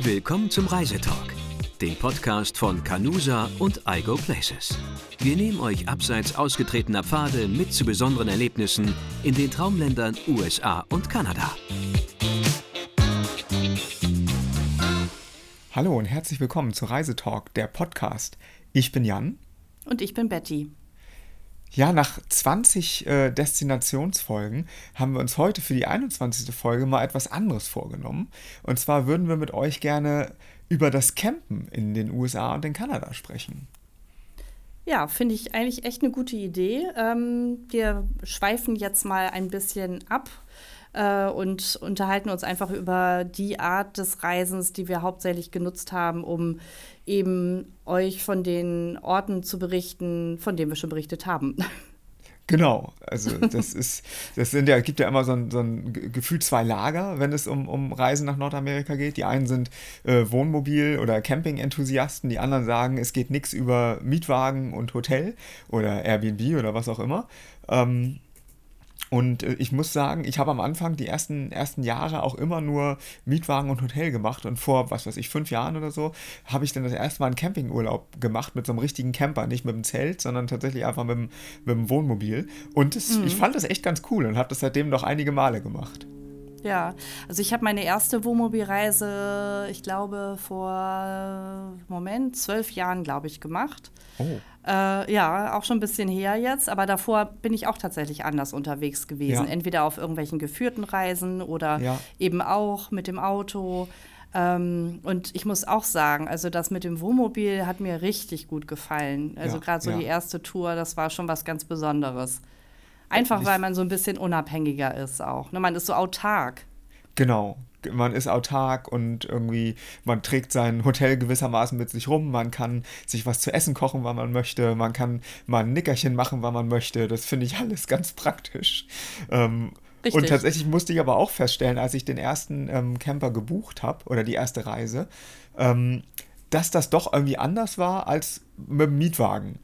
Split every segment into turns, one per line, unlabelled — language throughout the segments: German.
Willkommen zum Reisetalk, dem Podcast von Canusa und iGo Places. Wir nehmen euch abseits ausgetretener Pfade mit zu besonderen Erlebnissen in den Traumländern USA und Kanada.
Hallo und herzlich willkommen zu Reisetalk, der Podcast. Ich bin Jan.
Und ich bin Betty.
Ja, nach 20 äh, Destinationsfolgen haben wir uns heute für die 21. Folge mal etwas anderes vorgenommen. Und zwar würden wir mit euch gerne über das Campen in den USA und in Kanada sprechen.
Ja, finde ich eigentlich echt eine gute Idee. Ähm, wir schweifen jetzt mal ein bisschen ab äh, und unterhalten uns einfach über die Art des Reisens, die wir hauptsächlich genutzt haben, um eben euch von den Orten zu berichten, von denen wir schon berichtet haben.
Genau, also das ist, das sind ja, gibt ja immer so ein, so ein Gefühl zwei Lager, wenn es um, um Reisen nach Nordamerika geht. Die einen sind äh, Wohnmobil- oder Camping-Enthusiasten, die anderen sagen, es geht nichts über Mietwagen und Hotel oder Airbnb oder was auch immer. Ähm, und äh, ich muss sagen, ich habe am Anfang die ersten, ersten Jahre auch immer nur Mietwagen und Hotel gemacht. Und vor, was weiß ich, fünf Jahren oder so, habe ich dann das erste Mal einen Campingurlaub gemacht mit so einem richtigen Camper. Nicht mit dem Zelt, sondern tatsächlich einfach mit dem, mit dem Wohnmobil. Und das, mhm. ich fand das echt ganz cool und habe das seitdem noch einige Male gemacht.
Ja, also ich habe meine erste Wohnmobilreise, ich glaube, vor, Moment, zwölf Jahren, glaube ich, gemacht. Oh. Äh, ja, auch schon ein bisschen her jetzt, aber davor bin ich auch tatsächlich anders unterwegs gewesen. Ja. Entweder auf irgendwelchen geführten Reisen oder ja. eben auch mit dem Auto. Ähm, und ich muss auch sagen, also das mit dem Wohnmobil hat mir richtig gut gefallen. Also ja, gerade so die erste Tour, das war schon was ganz Besonderes. Einfach weil man so ein bisschen unabhängiger ist auch. Ne? Man ist so autark.
Genau, man ist autark und irgendwie, man trägt sein Hotel gewissermaßen mit sich rum, man kann sich was zu essen kochen, wann man möchte, man kann mal ein Nickerchen machen, wann man möchte. Das finde ich alles ganz praktisch. Ähm, und tatsächlich musste ich aber auch feststellen, als ich den ersten ähm, Camper gebucht habe oder die erste Reise, ähm, dass das doch irgendwie anders war als mit dem Mietwagen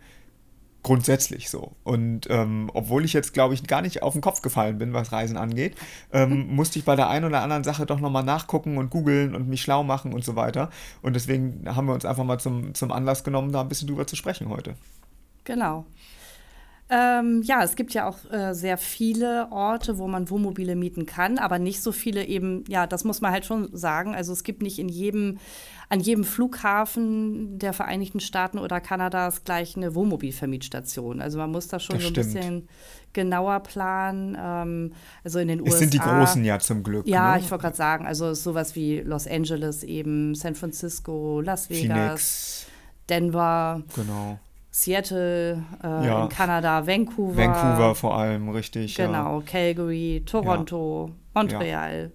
grundsätzlich so. Und ähm, obwohl ich jetzt, glaube ich, gar nicht auf den Kopf gefallen bin, was Reisen angeht, ähm, musste ich bei der einen oder anderen Sache doch nochmal nachgucken und googeln und mich schlau machen und so weiter. Und deswegen haben wir uns einfach mal zum, zum Anlass genommen, da ein bisschen drüber zu sprechen heute.
Genau. Ähm, ja, es gibt ja auch äh, sehr viele Orte, wo man Wohnmobile mieten kann, aber nicht so viele eben, ja, das muss man halt schon sagen. Also es gibt nicht in jedem, an jedem Flughafen der Vereinigten Staaten oder Kanadas gleich eine Wohnmobilvermietstation. Also man muss da schon das so ein stimmt. bisschen genauer planen. Ähm, also in den es USA.
Es sind die großen ja zum Glück.
Ja, ne? ich wollte gerade sagen, also sowas wie Los Angeles eben, San Francisco, Las Vegas, Phoenix. Denver.
Genau.
Seattle, äh, ja. in Kanada, Vancouver.
Vancouver vor allem, richtig.
Genau, ja. Calgary, Toronto, ja. Montreal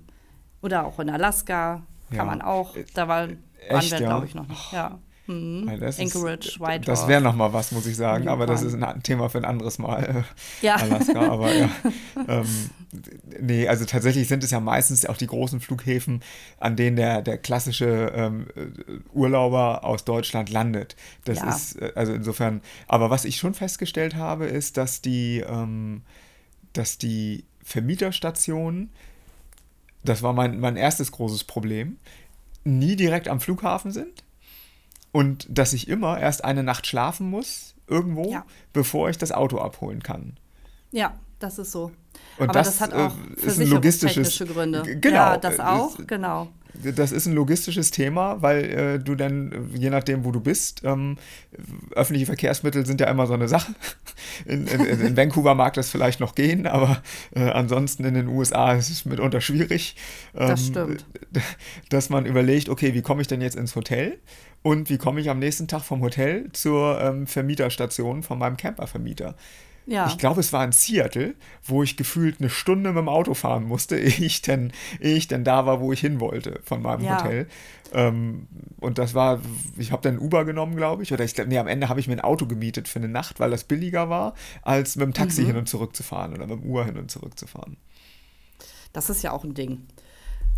oder auch in Alaska kann man auch. Da war, waren wir, glaube ich, noch nicht. Ja.
Mhm. Anchorage, Whitehorse. Das wäre nochmal was, muss ich sagen, aber das ist ein Thema für ein anderes Mal. Äh, ja. Alaska, aber ja. ähm, nee, also tatsächlich sind es ja meistens auch die großen Flughäfen, an denen der, der klassische ähm, Urlauber aus Deutschland landet. Das ja. ist, äh, also insofern, aber was ich schon festgestellt habe, ist, dass die, ähm, dass die Vermieterstationen, das war mein, mein erstes großes Problem, nie direkt am Flughafen sind und dass ich immer erst eine Nacht schlafen muss irgendwo, ja. bevor ich das Auto abholen kann.
Ja, das ist so.
Und Aber das, das hat auch äh, ist ein logistisches
Gründe. Genau, ja, das auch, ist, genau.
Das ist ein logistisches Thema, weil äh, du dann, je nachdem, wo du bist, ähm, öffentliche Verkehrsmittel sind ja immer so eine Sache. In, in, in Vancouver mag das vielleicht noch gehen, aber äh, ansonsten in den USA ist es mitunter schwierig.
Ähm, das stimmt.
Dass man überlegt, okay, wie komme ich denn jetzt ins Hotel? Und wie komme ich am nächsten Tag vom Hotel zur ähm, Vermieterstation von meinem Campervermieter? Ja. Ich glaube, es war in Seattle, wo ich gefühlt eine Stunde mit dem Auto fahren musste, ehe ich denn, ehe ich denn da war, wo ich hin wollte von meinem ja. Hotel. Ähm, und das war, ich habe dann Uber genommen, glaube ich. Oder ich glaube, nee, am Ende habe ich mir ein Auto gemietet für eine Nacht, weil das billiger war, als mit dem Taxi mhm. hin und zurück zu fahren oder mit dem Uber hin und zurück zu fahren.
Das ist ja auch ein Ding.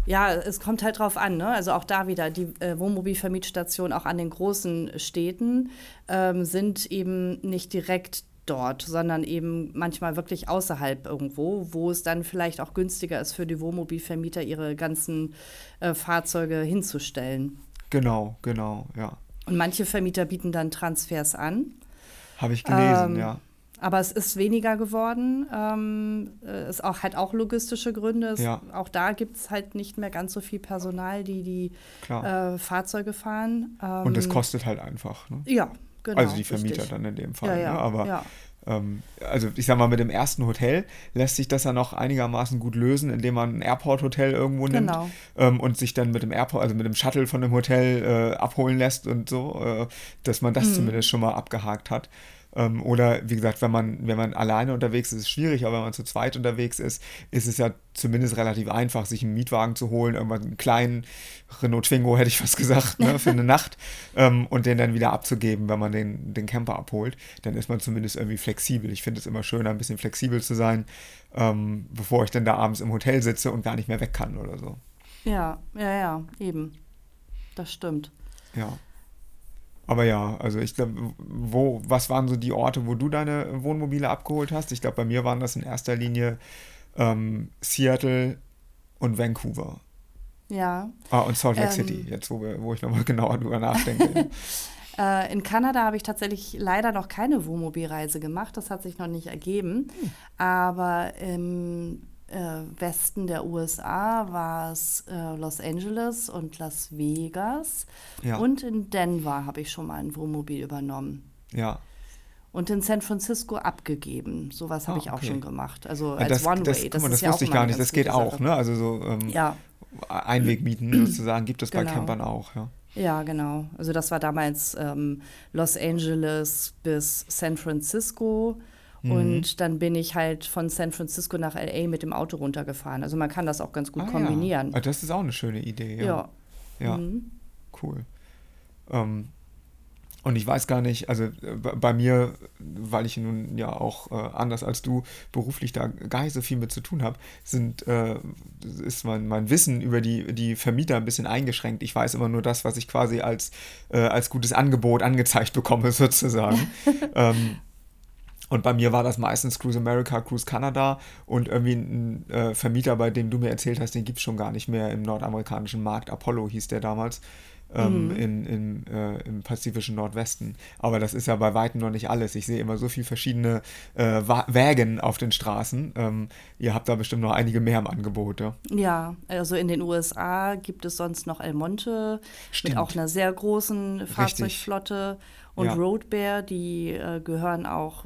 Ja, es kommt halt drauf an. Ne? Also auch da wieder, die äh, Wohnmobilvermietstationen auch an den großen Städten ähm, sind eben nicht direkt dort, sondern eben manchmal wirklich außerhalb irgendwo, wo es dann vielleicht auch günstiger ist für die Wohnmobilvermieter, ihre ganzen äh, Fahrzeuge hinzustellen.
Genau, genau, ja.
Und manche Vermieter bieten dann Transfers an.
Habe ich gelesen,
Ähm,
ja.
Aber es ist weniger geworden. Ähm, äh, es auch, hat auch logistische Gründe. Es,
Ja.
Auch da gibt es halt nicht mehr ganz so viel Personal, die die äh, Fahrzeuge fahren. Ähm,
Und es kostet halt einfach. Ne?
Ja, genau.
also die Vermieter
richtig.
dann in dem Fall.
Ja, ja,
ne? Aber ähm, also ich sag mal, mit dem ersten Hotel lässt sich das ja noch einigermaßen gut lösen, indem man ein Airport-Hotel irgendwo nimmt
Genau.
ähm, und sich dann mit dem Airport, also mit dem Shuttle von dem Hotel äh, abholen lässt und so, äh, dass man das
Mhm.
zumindest schon mal abgehakt hat. Ähm, oder wie gesagt, wenn man, wenn man alleine unterwegs ist, ist es schwierig, aber wenn man zu zweit unterwegs ist, ist es ja zumindest relativ einfach, sich einen Mietwagen zu holen, irgendwann einen kleinen Renault Twingo, hätte ich fast gesagt, ne, für eine Nacht ähm, und den dann wieder abzugeben, wenn man den, den Camper abholt. Dann ist man zumindest irgendwie flexibel. Ich finde es immer schöner, ein bisschen flexibel zu sein, ähm, bevor ich dann da abends im Hotel sitze und gar nicht mehr weg kann oder so.
Ja, ja, ja, eben. Das stimmt.
Ja. Aber ja, also ich glaube, wo, was waren so die Orte, wo du deine Wohnmobile abgeholt hast? Ich glaube, bei mir waren das in erster Linie ähm, Seattle und Vancouver.
Ja.
Ah, und Salt Lake
Ähm.
City, jetzt wo, wir, wo ich nochmal genauer drüber nachdenke.
Äh, in Kanada habe ich tatsächlich leider noch keine Wohnmobilreise gemacht. Das hat sich noch nicht ergeben.
Hm.
Aber im äh, Westen der USA war es äh, Los Angeles und Las Vegas.
Ja.
Und in Denver habe ich schon mal ein Wohnmobil übernommen.
ja.
Und in San Francisco abgegeben. Sowas habe
Ah,
ich auch
okay.
schon gemacht. Also als
das,
One-Way.
das, guck mal, das
ja
wusste ich gar nicht. Das geht auch, ne? Also so ähm,
Ja,
Einwegmieten sozusagen gibt es bei
Genau.
Campern auch, ja.
Ja, genau. Also das war damals ähm, Los Angeles bis San Francisco.
Mhm.
Und dann bin ich halt von San Francisco nach LA mit dem Auto runtergefahren. Also man kann das auch ganz gut
Ah,
kombinieren.
Ja. Ah, Das ist auch eine schöne Idee, ja.
Ja.
Ja,
Mhm.
cool. Ähm, und ich weiß gar nicht, also äh, bei bei mir, weil ich nun ja auch äh, anders als du beruflich da gar nicht so viel mit zu tun habe, sind äh, ist mein, mein Wissen über die, die Vermieter ein bisschen eingeschränkt. Ich weiß immer nur das, was ich quasi als, äh, als gutes Angebot angezeigt bekomme, sozusagen. ähm, und bei mir war das meistens Cruise America, Cruise Canada und irgendwie ein äh, Vermieter, bei dem du mir erzählt hast, den gibt es schon gar nicht mehr im nordamerikanischen Markt. Apollo hieß der damals. Ähm, in, in, äh, im pazifischen Nordwesten. Aber das ist ja bei weitem noch nicht alles. Ich sehe immer so viele verschiedene äh, Wägen auf den Straßen. Ähm, ihr habt da bestimmt noch einige mehr im Angebot. Ja?
Ja, also in den USA gibt es sonst noch El Monte
Stimmt.
mit auch einer sehr großen Fahrzeugflotte und
Ja.
Road Bear, die äh, gehören auch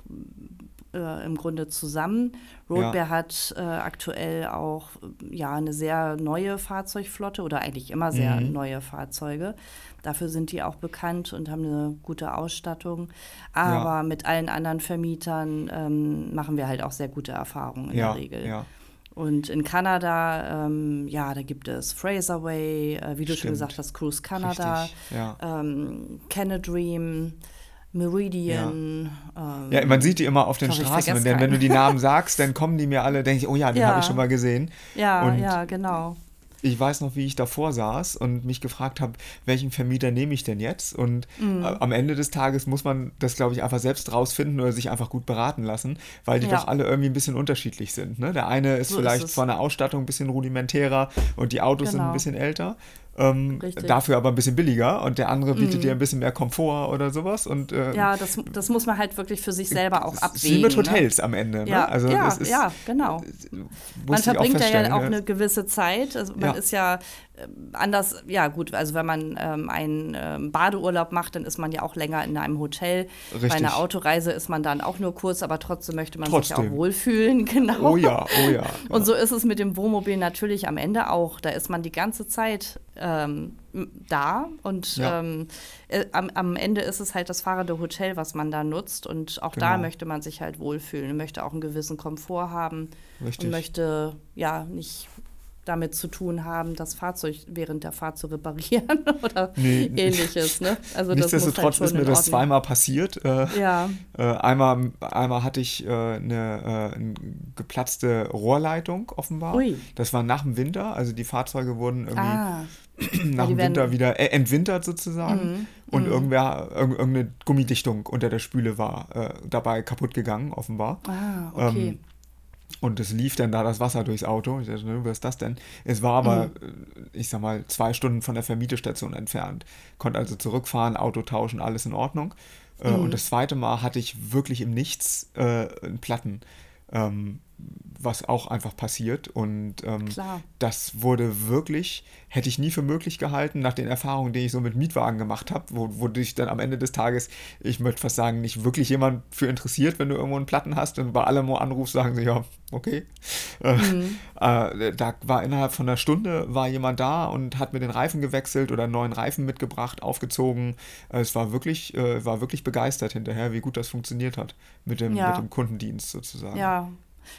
äh, im Grunde zusammen. Road
Ja.
Hat äh, aktuell auch äh, ja eine sehr neue Fahrzeugflotte oder eigentlich immer sehr
Mhm.
neue Fahrzeuge. Dafür sind die auch bekannt und haben eine gute Ausstattung. Aber mit allen anderen Vermietern ähm, machen wir halt auch sehr gute Erfahrungen in
Ja,
der Regel.
ja.
Und in Kanada, ähm, ja, da gibt es Fraserway, äh, wie du schon
Stimmt.
gesagt hast, Cruise Canada,
Richtig, ja.
ähm, Canadream, Meridian. Ähm,
Ja, man sieht die immer auf den Straßen dann, wenn du die Namen sagst, dann kommen die mir alle, denke ich, oh ja, den
Ja.
habe ich schon mal gesehen.
ja,
und
ja, genau.
ich weiß noch, wie ich davor saß und mich gefragt habe, welchen Vermieter nehme ich denn jetzt? Und
Mhm.
äh, am Ende des Tages muss man das, glaube ich, einfach selbst rausfinden oder sich einfach gut beraten lassen, weil die
Ja.
doch alle irgendwie ein bisschen unterschiedlich sind. Ne? Der eine ist
So ist
vielleicht
es.
von der Ausstattung ein bisschen rudimentärer und die Autos sind ein
Genau.
bisschen älter. Ähm.
Mhm.
dafür aber ein bisschen billiger und der andere bietet dir ein bisschen mehr Komfort oder sowas. Und, äh,
Ja, das, das muss man halt wirklich für sich selber auch abwägen.
Wie mit
ne?
Hotels am Ende. Ne?
Ja,
also
ja,
ist,
ja, genau.
musste
Man verbringt da ja auch
ne?
eine gewisse Zeit. Also man
Ja.
ist ja ähm, anders, ja gut, also wenn man ähm, einen ähm, Badeurlaub macht, dann ist man ja auch länger in einem Hotel. Bei
Richtig.
einer Autoreise ist man dann auch nur kurz, aber trotzdem möchte man sich
Trotzdem.
auch wohlfühlen, genau.
Oh ja, oh ja.
Und so ist es mit dem Wohnmobil natürlich am Ende auch. Da ist man die ganze Zeit ähm, da und
Ja.
ähm, äh, am, am Ende ist es halt das fahrende Hotel, was man da nutzt. Und auch da
Genau.
möchte man sich halt wohlfühlen und möchte auch einen gewissen Komfort haben
Richtig.
und möchte ja nicht damit zu tun haben, das Fahrzeug während der Fahrt zu reparieren oder
Nee.
ähnliches. Ne? Also halt
Nichtsdestotrotz
schon
ist mir das zweimal passiert. Äh,
Ja,
äh, einmal, einmal hatte ich äh, eine, äh, eine geplatzte Rohrleitung offenbar.
Ui.
Das war nach dem Winter, also die Fahrzeuge wurden irgendwie
ah,
nach dem Winter wieder äh, entwintert sozusagen. und mhm. irgendwer, irg irgendeine Gummidichtung unter der Spüle war äh, dabei kaputt gegangen, offenbar.
Ah, okay. Ähm,
und es lief dann da das Wasser durchs Auto. Ich dachte, ne, was ist das denn? Es war aber, mhm. Äh, ich sag mal, zwei Stunden von der Vermietestation entfernt. Konnte also zurückfahren, Auto tauschen, alles in Ordnung. Äh, mhm. Und das zweite Mal hatte ich wirklich im Nichts äh, einen Platten. Ähm, was auch einfach passiert. Und ähm, das wurde wirklich, hätte ich nie für möglich gehalten, nach den Erfahrungen, die ich so mit Mietwagen gemacht habe, wo, wo dich dann am Ende des Tages, ich möchte fast sagen, nicht wirklich jemand für interessiert, wenn du irgendwo einen Platten hast und bei allem anrufst, sagen sie, ja, okay. Äh, mhm. Äh, da war innerhalb von einer Stunde war jemand da und hat mir den Reifen gewechselt oder einen neuen Reifen mitgebracht, aufgezogen. Äh, es war wirklich, äh, war wirklich begeistert hinterher, wie gut das funktioniert hat mit dem, ja. mit dem Kundendienst sozusagen.
Ja,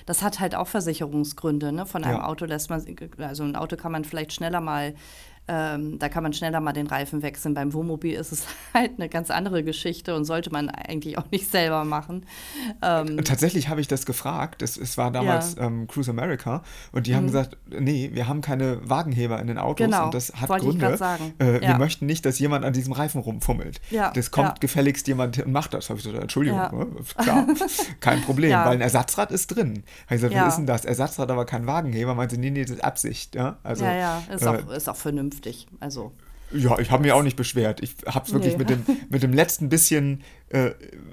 das hat halt auch Versicherungsgründe. Ne? Von einem ja. Auto lässt man, also ein Auto kann man vielleicht schneller mal ähm, da kann man schneller mal den Reifen wechseln. Beim Wohnmobil ist es halt eine ganz andere Geschichte und sollte man eigentlich auch nicht selber machen.
Ähm, Tatsächlich habe ich das gefragt. Es, es war damals ja. ähm, Cruise America und die mhm. haben gesagt, nee, wir haben keine Wagenheber in den Autos
genau,
und das hat Gründe. Äh, ja. Wir möchten nicht, dass jemand an diesem Reifen rumfummelt. Ja. Das kommt gefälligst jemand und macht das. Habe ich gesagt, Entschuldigung, ne? klar, kein Problem, weil ein Ersatzrad ist drin. Habe ich gesagt, was ist denn das? Ersatzrad, aber kein Wagenheber. Meinte, nee, nee, das ist Absicht. Ja,
also, ja, ja. Ist, äh, auch, ist auch vernünftig vernünftig. Also.
Ja, ich habe mich auch nicht beschwert. Ich habe es wirklich nee. mit, dem, mit dem letzten bisschen äh,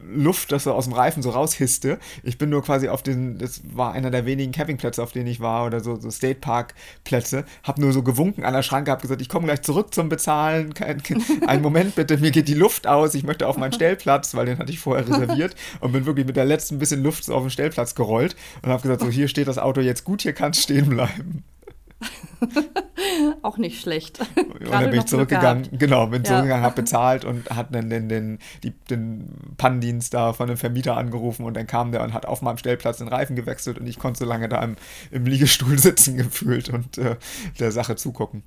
Luft, das so aus dem Reifen so raushisste. Ich bin nur quasi auf den, das war einer der wenigen Campingplätze, auf denen ich war, oder so, so State Park Plätze. Habe nur so gewunken an der Schranke, habe gesagt, ich komme gleich zurück zum Bezahlen. Kein, einen Moment bitte, mir geht die Luft aus. Ich möchte auf meinen Stellplatz, weil den hatte ich vorher reserviert. Und bin wirklich mit der letzten bisschen Luft so auf den Stellplatz gerollt und habe gesagt, so hier steht das Auto jetzt gut, hier kann es stehen bleiben.
auch nicht schlecht.
und dann bin ich zurückgegangen, genau, bin ja. zurückgegangen, habe bezahlt und hat dann den, den, den, den Pannendienst da von dem Vermieter angerufen und dann kam der und hat auf meinem Stellplatz den Reifen gewechselt und ich konnte so lange da im, im Liegestuhl sitzen gefühlt und äh, der Sache zugucken.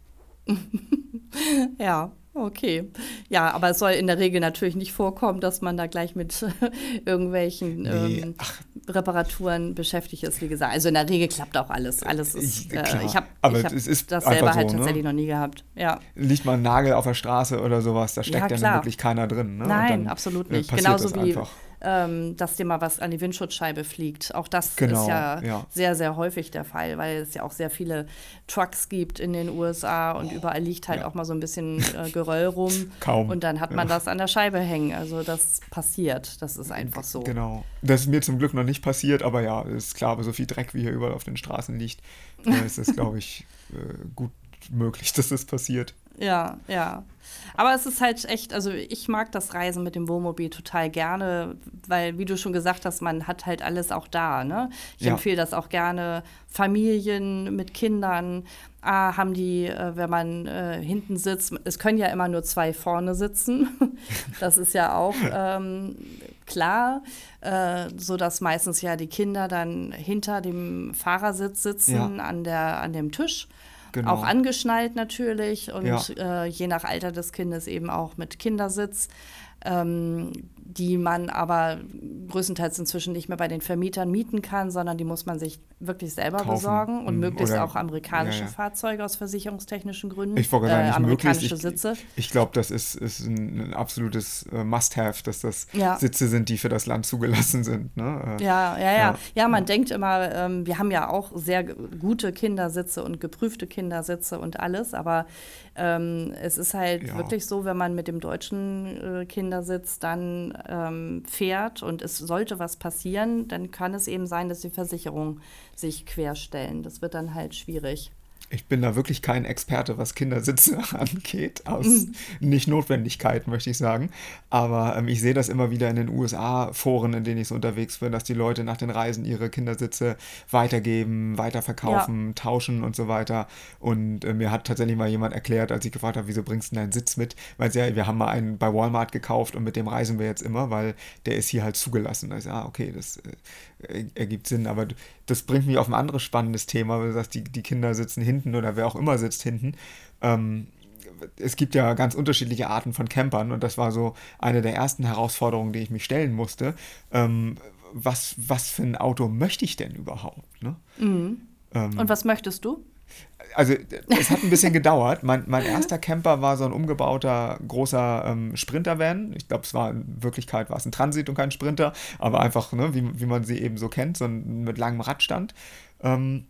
ja, Okay. Ja, aber es soll in der Regel natürlich nicht vorkommen, dass man da gleich mit irgendwelchen nee, ähm, Reparaturen beschäftigt ist, wie gesagt. Also in der Regel klappt auch alles. Alles ist. Äh, ich habe hab das selber halt so, ne? tatsächlich noch nie gehabt. Ja.
Liegt mal ein Nagel auf der Straße oder sowas, da steckt ja, ja wirklich keiner drin. Ne?
Nein, absolut nicht. Genauso wie. Einfach ähm, dass dir mal was an die Windschutzscheibe fliegt. Auch das genau, ist ja, ja, sehr, sehr häufig der Fall, weil es ja auch sehr viele Trucks gibt in den USA und oh, überall liegt halt ja. auch mal so ein bisschen äh, Geröll rum.
Kaum.
Und dann hat man ja. das an der Scheibe hängen. Also das passiert. Das ist einfach so.
Genau. Das ist mir zum Glück noch nicht passiert, aber ja, ist klar, so viel Dreck wie hier überall auf den Straßen liegt, äh, ist es, glaube ich, äh, gut möglich, dass das passiert.
Ja, ja. Aber es ist halt echt, also ich mag das Reisen mit dem Wohnmobil total gerne, weil, wie du schon gesagt hast, man hat halt alles auch da. Ne? Ich ja. empfehle das auch gerne Familien mit Kindern. Ah, haben die, äh, wenn man äh, hinten sitzt, es können ja immer nur zwei vorne sitzen. das ist ja auch ähm, klar, äh, so dass meistens ja die Kinder dann hinter dem Fahrersitz sitzen ja. an, der, an dem Tisch. Genau. Auch angeschnallt natürlich und ja. äh, je nach Alter des Kindes eben auch mit Kindersitz ähm, die man aber größtenteils inzwischen nicht mehr bei den Vermietern mieten kann, sondern die muss man sich wirklich selber Kaufen. besorgen und mhm. möglichst Oder, auch amerikanische ja, ja. Fahrzeuge aus versicherungstechnischen Gründen.
Ich wollte äh, nicht amerikanische möglichst. Sitze. Ich, ich glaube, das ist, ist ein, ein absolutes äh, Must-have, dass das ja. Sitze sind, die für das Land zugelassen sind. Ne?
Äh, ja, ja, ja, ja. man denkt immer, ähm, wir haben ja auch sehr gute Kindersitze und geprüfte Kindersitze und alles, aber ähm, es ist halt wirklich so, wenn man mit dem deutschen äh, Kindersitz dann ähm, fährt und es sollte was passieren, dann kann es eben sein, dass die Versicherungen sich querstellen. Das wird dann halt schwierig.
Ich bin da wirklich kein Experte, was Kindersitze angeht, aus mhm. Nicht-Notwendigkeit, möchte ich sagen. Aber ähm, ich sehe das immer wieder in den USA-Foren, in denen ich so unterwegs bin, dass die Leute nach den Reisen ihre Kindersitze weitergeben, weiterverkaufen, ja. tauschen und so weiter. Und äh, mir hat tatsächlich mal jemand erklärt, als ich gefragt habe, wieso bringst du deinen Sitz mit? Weil ja, wir haben mal einen bei Walmart gekauft und mit dem reisen wir jetzt immer, weil der ist hier halt zugelassen. Da ist ah, okay, das äh, ergibt Sinn. Aber das bringt mich auf ein anderes spannendes Thema, weil du sagst, die, die Kinder sitzen hinten oder wer auch immer sitzt hinten. Ähm, es gibt ja ganz unterschiedliche Arten von Campern und das war so eine der ersten Herausforderungen, die ich mich stellen musste. Ähm, was, was für ein Auto möchte ich denn überhaupt? Ne?
Mhm. Ähm, und was möchtest du?
also es hat ein bisschen gedauert. Mein, mein erster Camper war so ein umgebauter großer ähm, Sprinter-Van. Ich glaube, es war in Wirklichkeit war es ein Transit und kein Sprinter, aber einfach, ne, wie, wie man sie eben so kennt, so ein, mit langem Radstand. Ähm,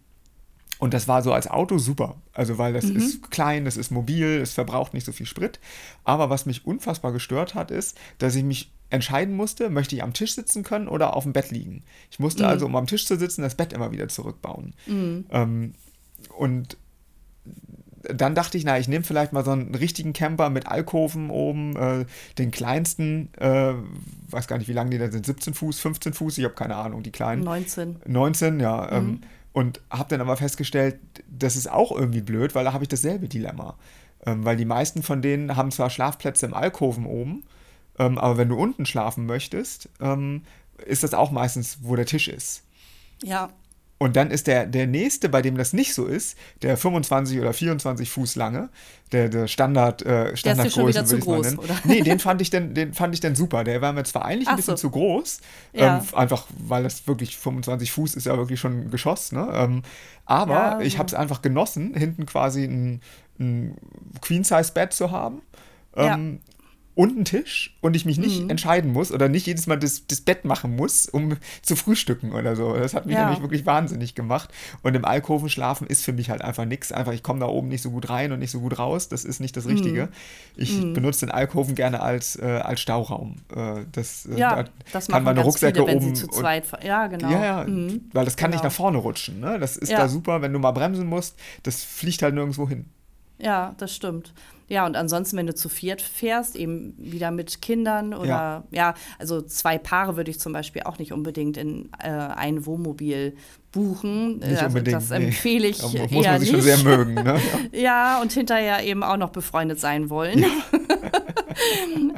und das war so als Auto super. Also, weil das mhm. ist klein, das ist mobil, es verbraucht nicht so viel Sprit. Aber was mich unfassbar gestört hat, ist, dass ich mich entscheiden musste, möchte ich am Tisch sitzen können oder auf dem Bett liegen. Ich musste mhm. also, um am Tisch zu sitzen, das Bett immer wieder zurückbauen. Mhm. Ähm, und dann dachte ich, na, ich nehme vielleicht mal so einen richtigen Camper mit Alkoven oben, äh, den kleinsten, äh, weiß gar nicht, wie lang die da sind, 17 Fuß, 15 Fuß, ich habe keine Ahnung, die kleinen.
19.
19, ja. Ähm, mhm. Und habe dann aber festgestellt, das ist auch irgendwie blöd, weil da habe ich dasselbe Dilemma. Ähm, weil die meisten von denen haben zwar Schlafplätze im Alkoven oben, ähm, aber wenn du unten schlafen möchtest, ähm, ist das auch meistens, wo der Tisch ist.
Ja,
und dann ist der, der nächste, bei dem das nicht so ist, der 25 oder 24 Fuß lange, der, der Standard, äh, Standardgröße, würde ich mal nennen. Oder? Nee, den fand ich dann, den fand ich dann super. Der war mir zwar eigentlich ein bisschen so. zu groß, ja. ähm, einfach weil das wirklich 25 Fuß ist ja wirklich schon ein Geschoss, ne? Ähm, aber ja, ich habe es einfach genossen, hinten quasi ein, ein Queen-Size-Bett zu haben. Ähm, ja und einen Tisch und ich mich nicht mhm. entscheiden muss oder nicht jedes Mal das, das Bett machen muss, um zu frühstücken oder so. Das hat mich ja. nämlich wirklich wahnsinnig gemacht. Und im Alkoven schlafen ist für mich halt einfach nichts. Einfach, ich komme da oben nicht so gut rein und nicht so gut raus. Das ist nicht das Richtige. Mhm. Ich mhm. benutze den Alkoven gerne als, äh, als Stauraum. Äh, das,
äh, ja, da das kann meine Rucksäcke viele, oben. zu zweit, ja, genau.
Ja, ja mhm. weil das kann genau. nicht nach vorne rutschen. Ne? Das ist ja. da super, wenn du mal bremsen musst. Das fliegt halt nirgendwo hin.
Ja, das stimmt. Ja, und ansonsten, wenn du zu viert fährst, eben wieder mit Kindern oder ja, ja also zwei Paare würde ich zum Beispiel auch nicht unbedingt in äh, ein Wohnmobil buchen.
Nicht also, unbedingt,
das empfehle ich
nee. Muss man sich schon sehr mögen. Ne?
ja, und hinterher eben auch noch befreundet sein wollen. Ja.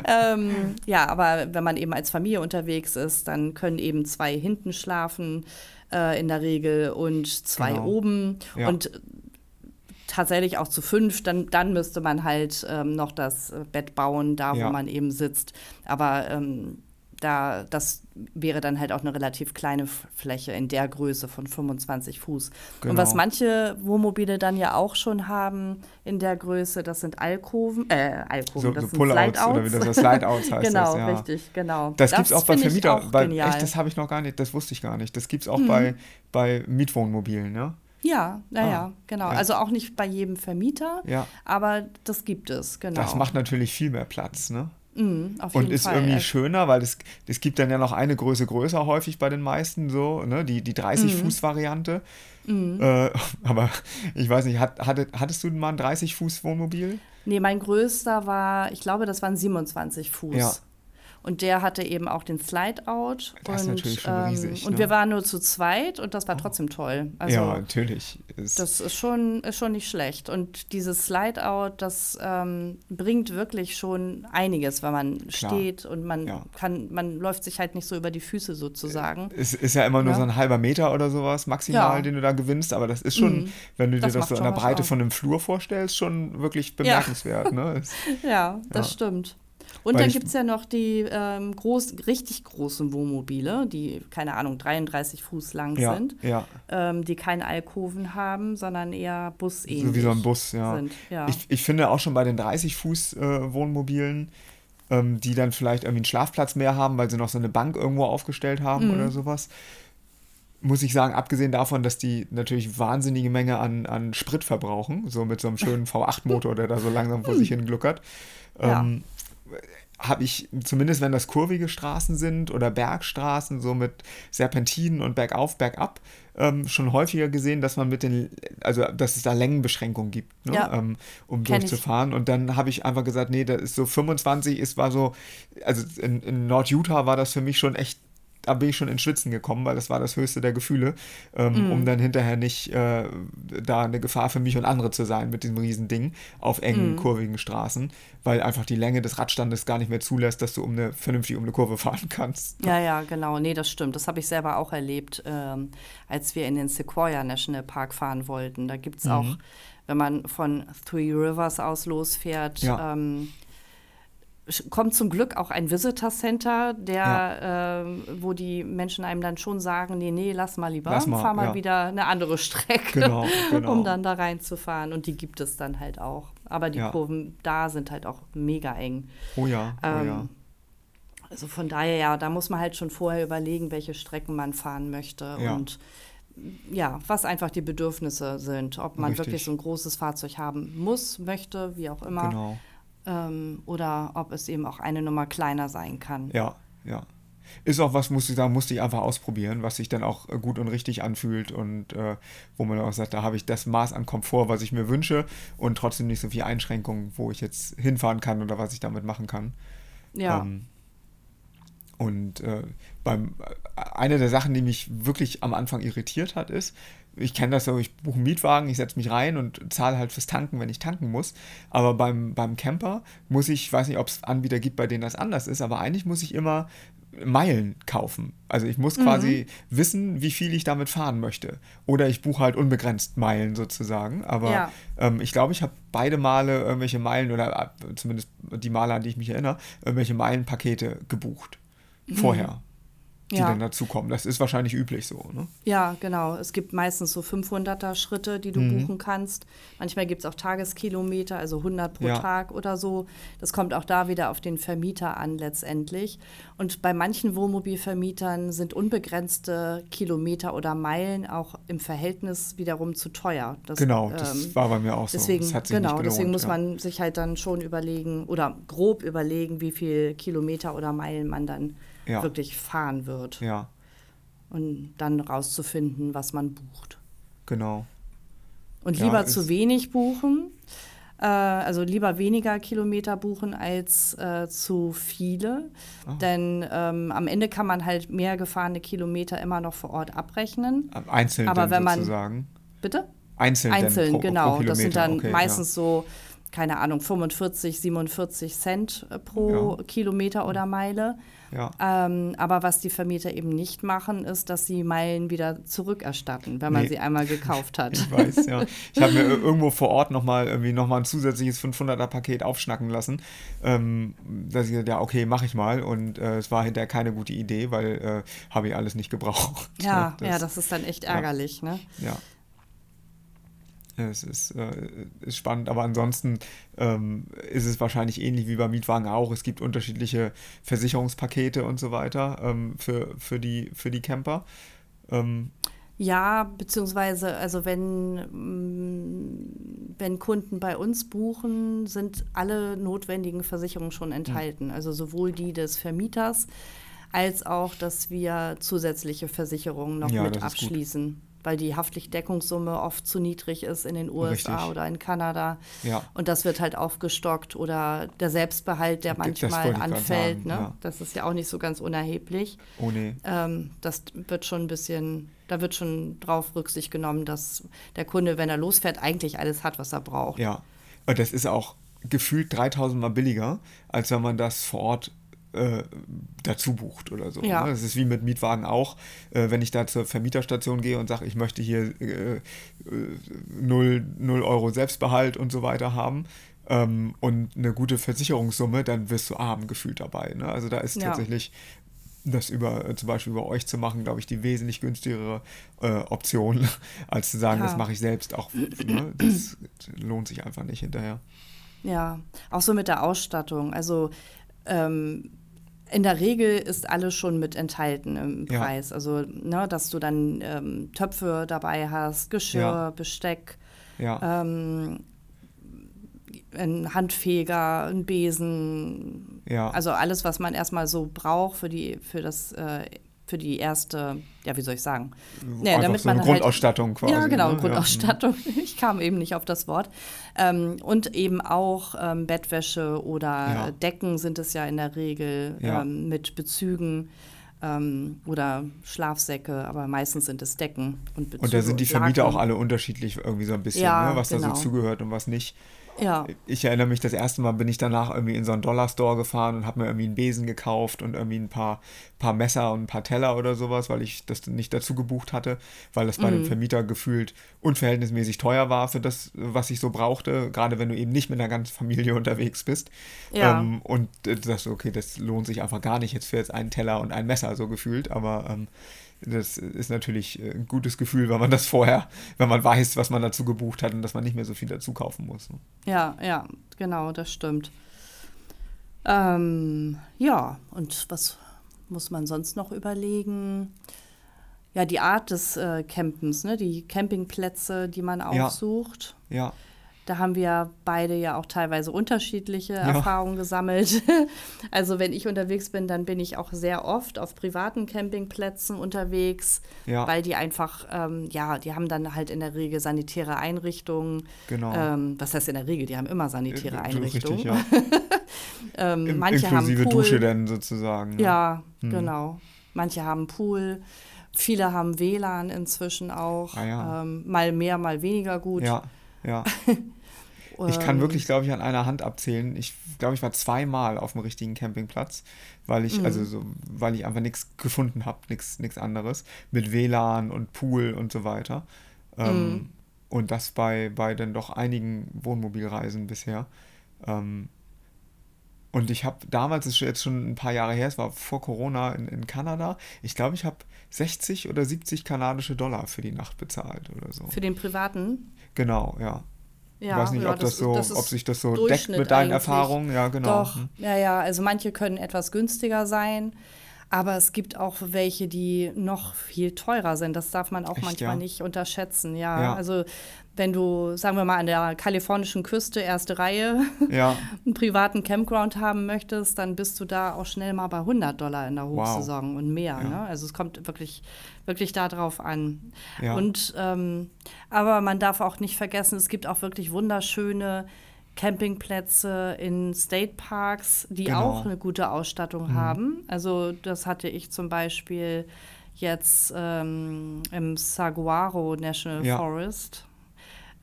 ähm, ja, aber wenn man eben als Familie unterwegs ist, dann können eben zwei hinten schlafen äh, in der Regel und zwei genau. oben. Ja. Und tatsächlich auch zu fünf, dann, dann müsste man halt ähm, noch das äh, Bett bauen, da ja. wo man eben sitzt. Aber ähm, da, das wäre dann halt auch eine relativ kleine Fläche in der Größe von 25 Fuß. Genau. Und was genau. manche Wohnmobile dann ja auch schon haben in der Größe, das sind Alkoven, äh, Alkoven, so, das so sind Slide-Outs.
Oder wie das Slide-Outs heißt
genau,
das, ja.
richtig, genau.
Das, das gibt es auch bei Vermietern. Echt, das habe ich noch gar nicht, das wusste ich gar nicht. Das gibt es auch mhm. bei, bei Mietwohnmobilen, ja.
Ja, naja, ah, genau. Ja. Also auch nicht bei jedem Vermieter, ja. aber das gibt es, genau.
Das macht natürlich viel mehr Platz, ne?
Mm,
und ist Fall. irgendwie schöner, weil es, es gibt dann ja noch eine Größe größer häufig bei den meisten so, ne? Die, die 30-Fuß-Variante. Mm. Äh, aber ich weiß nicht, hat, hattet, hattest du mal ein 30-Fuß-Wohnmobil?
Nee, mein größter war, ich glaube, das waren 27 Fuß. Ja. Und der hatte eben auch den Slide-Out.
Das und, ist natürlich schon ähm, riesig.
Und
ne?
wir waren nur zu zweit und das war trotzdem toll. Also,
ja, natürlich.
Ist das ist schon, ist schon nicht schlecht. Und dieses Slide-Out, das ähm, bringt wirklich schon einiges, wenn man Klar. steht und man ja. kann, man läuft sich halt nicht so über die Füße sozusagen.
Es ist ja immer nur ja. so ein halber Meter oder sowas maximal, ja. den du da gewinnst, aber das ist schon, mhm. wenn du dir das, so in der Breite von einem Flur vorstellst, schon wirklich bemerkenswert. Ne?
ja, das stimmt. Und Weil dann gibt es ja noch die ähm, groß, richtig großen Wohnmobile, die, keine Ahnung, 33 Fuß lang
ja,
sind,
ja.
Ähm, die keine Alkoven haben, sondern eher busähnlich So
wie so ein Bus, ja. Sind, ja. Ich, ich finde auch schon bei den 30 Fuß äh, Wohnmobilen, ähm, die dann vielleicht irgendwie einen Schlafplatz mehr haben, weil sie noch so eine Bank irgendwo aufgestellt haben mhm. oder sowas, muss ich sagen, abgesehen davon, dass die natürlich wahnsinnige Menge an, an Sprit verbrauchen, so mit so einem schönen V8-Motor, der da so langsam vor sich hin gluckert, ähm, habe ich, zumindest wenn das kurvige Straßen sind oder Bergstraßen, so mit Serpentinen und bergauf, bergab, ähm, schon häufiger gesehen, dass man mit den, also dass es da Längenbeschränkungen gibt, ne, ja. ähm, um Kenn durchzufahren. Ich. Und dann habe ich einfach gesagt, nee, das ist so 25, ist war so, also in, in Nord-Utah war das für mich schon echt da bin ich schon ins Schwitzen gekommen, weil das war das höchste der Gefühle, ähm, mm. um dann hinterher nicht äh, da eine Gefahr für mich und andere zu sein mit diesem riesen Ding auf engen, mm. kurvigen Straßen, weil einfach die Länge des Radstandes gar nicht mehr zulässt, dass du um eine, vernünftig um eine Kurve fahren kannst.
Ja, ja, genau. Nee, das stimmt. Das habe ich selber auch erlebt, ähm, als wir in den Sequoia National Park fahren wollten. Da gibt es mhm. auch, wenn man von Three Rivers aus losfährt, ja. ähm, kommt zum Glück auch ein Visitor Center, der, ja. äh, wo die Menschen einem dann schon sagen, nee, nee, lass mal lieber, lass mal, fahr mal ja. wieder eine andere Strecke, genau, genau. um dann da reinzufahren. Und die gibt es dann halt auch. Aber die ja. Kurven da sind halt auch mega eng.
Oh ja, oh ähm, ja.
Also von daher, ja, da muss man halt schon vorher überlegen, welche Strecken man fahren möchte. Und ja, was einfach die Bedürfnisse sind. Ob man Richtig. wirklich so ein großes Fahrzeug haben muss, möchte, wie auch immer. Genau ähm, oder ob es eben auch eine Nummer kleiner sein kann.
Ja, ja. Ist auch was, muss ich sagen, musste ich einfach ausprobieren, was sich dann auch äh, gut und richtig anfühlt und äh, wo man auch sagt, da habe ich das Maß an Komfort, was ich mir wünsche und trotzdem nicht so viel Einschränkungen, wo ich jetzt hinfahren kann oder was ich damit machen kann. Ja. Ähm, und äh, beim, äh, eine der Sachen, die mich wirklich am Anfang irritiert hat, ist, ich kenne das so, ich buche einen Mietwagen, ich setze mich rein und zahle halt fürs Tanken, wenn ich tanken muss. Aber beim, beim Camper muss ich, weiß nicht, ob es Anbieter gibt, bei denen das anders ist, aber eigentlich muss ich immer Meilen kaufen. Also ich muss quasi mhm. wissen, wie viel ich damit fahren möchte. Oder ich buche halt unbegrenzt Meilen sozusagen. Aber ja. ähm, ich glaube, ich habe beide Male irgendwelche Meilen oder äh, zumindest die Male, an die ich mich erinnere, irgendwelche Meilenpakete gebucht. Mhm. Die ja. dann dazukommen. Das ist wahrscheinlich üblich so, ne?
Ja, genau. Es gibt meistens so 500er Schritte, die du mhm. buchen kannst. Manchmal gibt es auch Tageskilometer, also 100 pro ja. Tag oder so. Das kommt auch da wieder auf den Vermieter an letztendlich. Und bei manchen Wohnmobilvermietern sind unbegrenzte Kilometer oder Meilen auch im Verhältnis wiederum zu teuer.
Das, genau, das ähm, war bei mir auch
deswegen,
so.
genau, belohnt, deswegen muss ja. man sich halt dann schon überlegen oder grob überlegen, wie viel Kilometer oder Meilen man dann ja. wirklich fahren wird.
Ja.
Und dann rauszufinden, was man bucht.
Genau.
Und lieber ja, zu wenig buchen, äh, also lieber weniger Kilometer buchen als äh, zu viele. Oh. Denn ähm, am Ende kann man halt mehr gefahrene Kilometer immer noch vor Ort abrechnen.
Einzeln
Aber wenn man,
sozusagen.
Bitte?
Einzeln,
Einzeln
pro,
genau.
Pro
das sind dann okay, meistens ja. so keine Ahnung, 45, 47 Cent äh, pro ja. Kilometer oder Meile. Ja. Ähm, aber was die Vermieter eben nicht machen, ist, dass sie Meilen wieder zurückerstatten, wenn man nee. sie einmal gekauft hat.
ich weiß, ja. Ich habe mir irgendwo vor Ort nochmal irgendwie nochmal ein zusätzliches 500er-Paket aufschnacken lassen. Ähm, dass ich gesagt ja, okay, mache ich mal. Und äh, es war hinterher keine gute Idee, weil äh, habe ich alles nicht gebraucht.
Ja, das, ja, das ist dann echt ärgerlich,
ja.
ne?
Ja. Es ist, äh, ist spannend, aber ansonsten ähm, ist es wahrscheinlich ähnlich wie beim Mietwagen auch. Es gibt unterschiedliche Versicherungspakete und so weiter ähm, für, für, die, für die Camper. Ähm,
ja, beziehungsweise, also wenn, mm, wenn Kunden bei uns buchen, sind alle notwendigen Versicherungen schon enthalten. Mhm. Also sowohl die des Vermieters als auch, dass wir zusätzliche Versicherungen noch ja, mit abschließen weil die Haftpflichtdeckungssumme oft zu niedrig ist in den USA Richtig. oder in Kanada.
Ja.
Und das wird halt aufgestockt oder der Selbstbehalt, der manchmal anfällt. Ne? Ja. Das ist ja auch nicht so ganz unerheblich.
Oh nee.
Ähm, das wird schon ein bisschen, da wird schon drauf Rücksicht genommen, dass der Kunde, wenn er losfährt, eigentlich alles hat, was er braucht.
Ja, und das ist auch gefühlt 3000 Mal billiger, als wenn man das vor Ort äh, dazu bucht oder so. Ja. Ne? Das ist wie mit Mietwagen auch. Äh, wenn ich da zur Vermieterstation gehe und sage, ich möchte hier äh, 0, 0 Euro Selbstbehalt und so weiter haben ähm, und eine gute Versicherungssumme, dann wirst du arm gefühlt dabei. Ne? Also da ist ja. tatsächlich das über äh, zum Beispiel über euch zu machen, glaube ich, die wesentlich günstigere äh, Option, als zu sagen, ja. das mache ich selbst. Auch ne? das lohnt sich einfach nicht hinterher.
Ja, auch so mit der Ausstattung. Also ähm, in der Regel ist alles schon mit enthalten im Preis. Ja. Also, ne, dass du dann ähm, Töpfe dabei hast, Geschirr, ja. Besteck, ja. Ähm, ein Handfeger, ein Besen. Also alles, was man erstmal so braucht für, die, für das äh, für die erste, ja, wie soll ich sagen?
Ja, damit so eine man halt Grundausstattung
halt, quasi. Ja, genau, ne? Grundausstattung. Ja. Ich kam eben nicht auf das Wort. Ähm, und eben auch ähm, Bettwäsche oder ja. Decken sind es ja in der Regel ja. ähm, mit Bezügen. Ähm, oder Schlafsäcke, aber meistens sind es Decken und
Bezüge. Und da sind die Vermieter Laken. auch alle unterschiedlich irgendwie so ein bisschen, ne? was genau. da so genau. zugehört und was nicht.
Ja.
Ich erinnere mich, das erste Mal bin ich danach irgendwie in so einen Dollar-Store gefahren und habe mir irgendwie einen Besen gekauft und irgendwie ein paar, paar Messer und ein paar Teller oder sowas, weil ich das nicht dazu gebucht hatte, weil das bei mhm. dem Vermieter gefühlt unverhältnismäßig teuer war für das, was ich so brauchte, gerade wenn du eben nicht mit einer ganzen Familie unterwegs bist. Ja. Ähm, und das, okay, das lohnt sich einfach gar nicht jetzt für jetzt einen Teller und ein Messer so gefühlt, aber ähm, das ist natürlich äh, ein gutes Gefühl, wenn man das vorher, wenn man weiß, was man dazu gebucht hat und dass man nicht mehr so viel dazu kaufen muss. Ne?
Ja, ja, genau, das stimmt. Ähm, ja, und was muss man sonst noch überlegen? Ja, die Art des äh, Campens, ne? die Campingplätze, die man aufsucht.
Ja. ja.
Da haben wir beide ja auch teilweise unterschiedliche ja. Erfahrungen gesammelt. Also wenn ich unterwegs bin, dann bin ich auch sehr oft auf privaten Campingplätzen unterwegs, ja. weil die einfach, ähm, ja, die haben dann halt in der Regel sanitäre Einrichtungen.
Genau.
Ähm, was heißt in der Regel? Die haben immer sanitäre äh, Einrichtungen.
Richtig, ja. ähm, In, manche inklusive haben Pool. Dusche denn sozusagen.
Ja, hm. genau. Manche haben Pool. Viele haben WLAN inzwischen auch. Ah, ja. ähm, mal mehr, mal weniger gut.
Ja, ja. Ich kann wirklich, glaube ich, an einer Hand abzählen. Ich glaube, ich war zweimal auf dem richtigen Campingplatz, weil ich, mhm. also so, weil ich einfach nichts gefunden habe, nichts anderes. Mit WLAN und Pool und so weiter. Ähm, mhm. Und das bei, bei dann doch einigen Wohnmobilreisen bisher. Ähm, und ich habe damals, ist jetzt schon ein paar Jahre her, es war vor Corona in, in Kanada, ich glaube, ich habe 60 oder 70 kanadische Dollar für die Nacht bezahlt oder so.
Für den privaten?
Genau, ja. Ja, ich weiß nicht, ja, ob, das, das so, das ob sich das so deckt mit deinen eigentlich. Erfahrungen. Ja, genau.
Doch, hm. ja, ja. Also manche können etwas günstiger sein, aber es gibt auch welche, die noch viel teurer sind. Das darf man auch Echt, manchmal ja? nicht unterschätzen. Ja, ja, also wenn du, sagen wir mal, an der kalifornischen Küste, erste Reihe, ja. einen privaten Campground haben möchtest, dann bist du da auch schnell mal bei 100 Dollar in der Hochsaison wow. und mehr. Ja. Ne? Also es kommt wirklich, wirklich darauf an. Ja. Und, ähm, aber man darf auch nicht vergessen, es gibt auch wirklich wunderschöne Campingplätze in State Parks, die genau. auch eine gute Ausstattung mhm. haben. Also das hatte ich zum Beispiel jetzt ähm, im Saguaro National Forest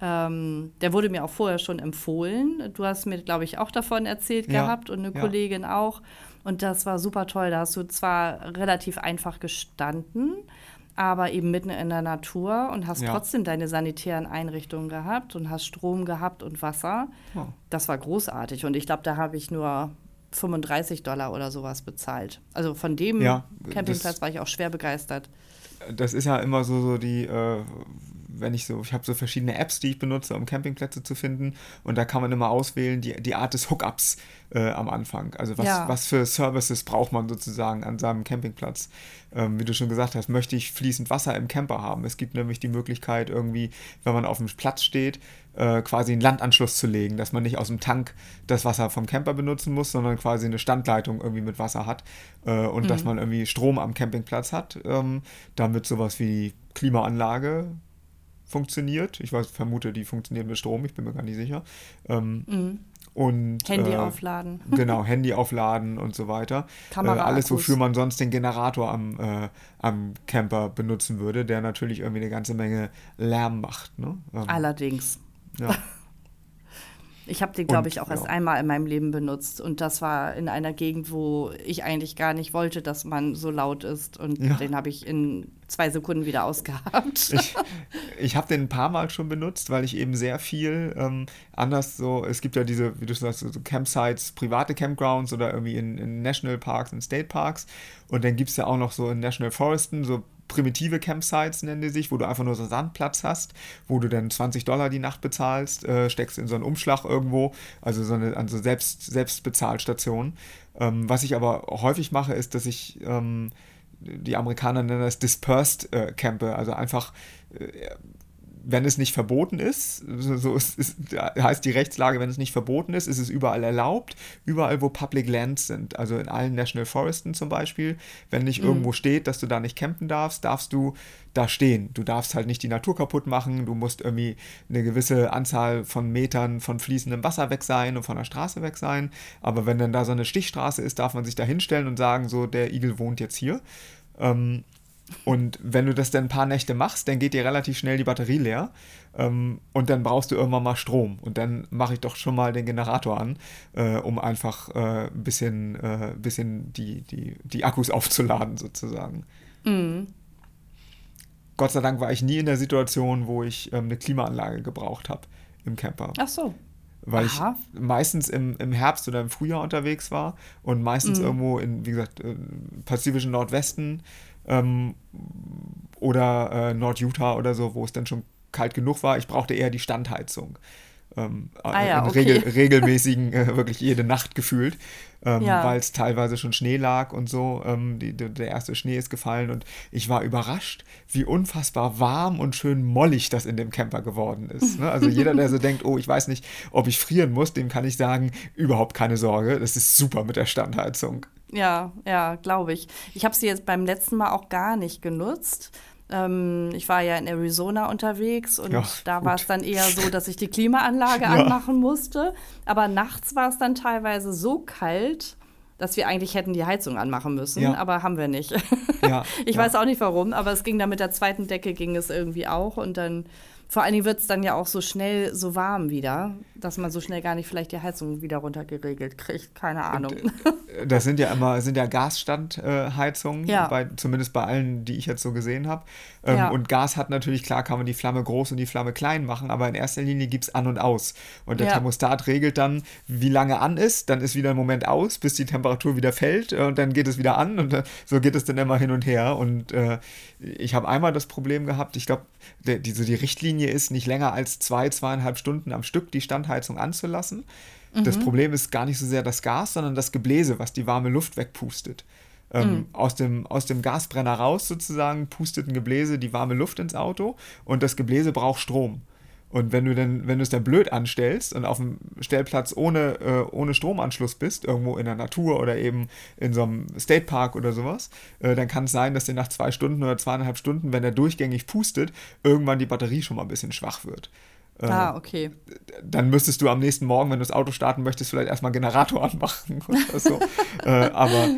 ähm, der wurde mir auch vorher schon empfohlen. Du hast mir, glaube ich, auch davon erzählt ja, gehabt und eine ja. Kollegin auch. Und das war super toll. Da hast du zwar relativ einfach gestanden, aber eben mitten in der Natur und hast ja. trotzdem deine sanitären Einrichtungen gehabt und hast Strom gehabt und Wasser. Oh. Das war großartig. Und ich glaube, da habe ich nur 35 Dollar oder sowas bezahlt. Also von dem ja, Campingplatz war ich auch schwer begeistert.
Das ist ja immer so, so die äh, wenn ich so, ich habe so verschiedene Apps, die ich benutze, um Campingplätze zu finden. Und da kann man immer auswählen, die, die Art des Hookups äh, am Anfang. Also was, ja. was für Services braucht man sozusagen an seinem Campingplatz. Ähm, wie du schon gesagt hast, möchte ich fließend Wasser im Camper haben. Es gibt nämlich die Möglichkeit, irgendwie, wenn man auf dem Platz steht, äh, quasi einen Landanschluss zu legen, dass man nicht aus dem Tank das Wasser vom Camper benutzen muss, sondern quasi eine Standleitung irgendwie mit Wasser hat äh, und mhm. dass man irgendwie Strom am Campingplatz hat, ähm, damit sowas wie Klimaanlage funktioniert. Ich weiß, vermute, die funktioniert mit Strom, ich bin mir gar nicht sicher. Ähm, mhm. Und,
Handy äh, aufladen.
Genau, Handy aufladen und so weiter. Äh, alles, wofür man sonst den Generator am, äh, am Camper benutzen würde, der natürlich irgendwie eine ganze Menge Lärm macht. Ne?
Ähm, Allerdings. Ja. Ich habe den, glaube ich, auch ja. erst einmal in meinem Leben benutzt. Und das war in einer Gegend, wo ich eigentlich gar nicht wollte, dass man so laut ist. Und ja. den habe ich in zwei Sekunden wieder ausgehabt.
Ich, ich habe den ein paar Mal schon benutzt, weil ich eben sehr viel ähm, anders so, es gibt ja diese, wie du sagst, so Campsites, private Campgrounds oder irgendwie in, in National Parks, in State Parks. Und dann gibt es ja auch noch so in National Foresten so primitive Campsites nennen die sich, wo du einfach nur so einen Sandplatz hast, wo du dann 20 Dollar die Nacht bezahlst, äh, steckst in so einen Umschlag irgendwo, also so eine also selbst, Selbstbezahlstation. Ähm, was ich aber häufig mache, ist, dass ich ähm, die Amerikaner nennen das Dispersed äh, Campe, also einfach äh, wenn es nicht verboten ist, so ist, ist, heißt die Rechtslage, wenn es nicht verboten ist, ist es überall erlaubt, überall, wo Public Lands sind, also in allen National Foresten zum Beispiel. Wenn nicht mhm. irgendwo steht, dass du da nicht campen darfst, darfst du da stehen. Du darfst halt nicht die Natur kaputt machen, du musst irgendwie eine gewisse Anzahl von Metern von fließendem Wasser weg sein und von der Straße weg sein. Aber wenn dann da so eine Stichstraße ist, darf man sich da hinstellen und sagen, so, der Igel wohnt jetzt hier. Ähm, Und wenn du das dann ein paar Nächte machst, dann geht dir relativ schnell die Batterie leer. Ähm, und dann brauchst du irgendwann mal Strom. Und dann mache ich doch schon mal den Generator an, äh, um einfach äh, ein bisschen, äh, bisschen die, die, die Akkus aufzuladen, sozusagen. Mhm. Gott sei Dank war ich nie in der Situation, wo ich ähm, eine Klimaanlage gebraucht habe im Camper.
Ach so.
Weil Aha. ich meistens im, im Herbst oder im Frühjahr unterwegs war und meistens mhm. irgendwo in, wie gesagt, äh, pazifischen Nordwesten ähm, oder äh, Nord-Utah oder so, wo es dann schon kalt genug war. Ich brauchte eher die Standheizung. Ähm,
ah ja,
in
okay.
regel, regelmäßigen, äh, wirklich jede Nacht gefühlt, ähm, ja. weil es teilweise schon Schnee lag und so. Ähm, die, die, der erste Schnee ist gefallen und ich war überrascht, wie unfassbar warm und schön mollig das in dem Camper geworden ist. Ne? Also jeder, der so denkt, oh, ich weiß nicht, ob ich frieren muss, dem kann ich sagen, überhaupt keine Sorge, das ist super mit der Standheizung.
Ja, ja, glaube ich. Ich habe sie jetzt beim letzten Mal auch gar nicht genutzt. Ähm, ich war ja in Arizona unterwegs und ja, da war es dann eher so, dass ich die Klimaanlage ja. anmachen musste. Aber nachts war es dann teilweise so kalt, dass wir eigentlich hätten die Heizung anmachen müssen, ja. aber haben wir nicht. ich weiß auch nicht warum, aber es ging dann mit der zweiten Decke ging es irgendwie auch und dann vor allen Dingen wird es dann ja auch so schnell so warm wieder, dass man so schnell gar nicht vielleicht die Heizung wieder runtergeregelt kriegt. Keine Ahnung.
Äh, das sind ja immer sind ja Gasstandheizungen, ja. Bei, zumindest bei allen, die ich jetzt so gesehen habe. Ähm, ja. Und Gas hat natürlich, klar kann man die Flamme groß und die Flamme klein machen, aber in erster Linie gibt es an und aus. Und der ja. Thermostat regelt dann, wie lange an ist, dann ist wieder ein Moment aus, bis die Temperatur wieder fällt äh, und dann geht es wieder an und äh, so geht es dann immer hin und her. Und äh, ich habe einmal das Problem gehabt, ich glaube, die, so die Richtlinie ist, nicht länger als zwei, zweieinhalb Stunden am Stück die Standheizung anzulassen. Mhm. Das Problem ist gar nicht so sehr das Gas, sondern das Gebläse, was die warme Luft wegpustet. Ähm, mhm. aus, dem, aus dem Gasbrenner raus sozusagen pustet ein Gebläse die warme Luft ins Auto und das Gebläse braucht Strom. Und wenn du dann, wenn du es dann blöd anstellst und auf dem Stellplatz ohne, äh, ohne Stromanschluss bist, irgendwo in der Natur oder eben in so einem State Park oder sowas, äh, dann kann es sein, dass dir nach zwei Stunden oder zweieinhalb Stunden, wenn er durchgängig pustet, irgendwann die Batterie schon mal ein bisschen schwach wird.
Äh, ah, okay.
Dann müsstest du am nächsten Morgen, wenn du das Auto starten möchtest, vielleicht erstmal einen Generator anmachen oder so. äh, aber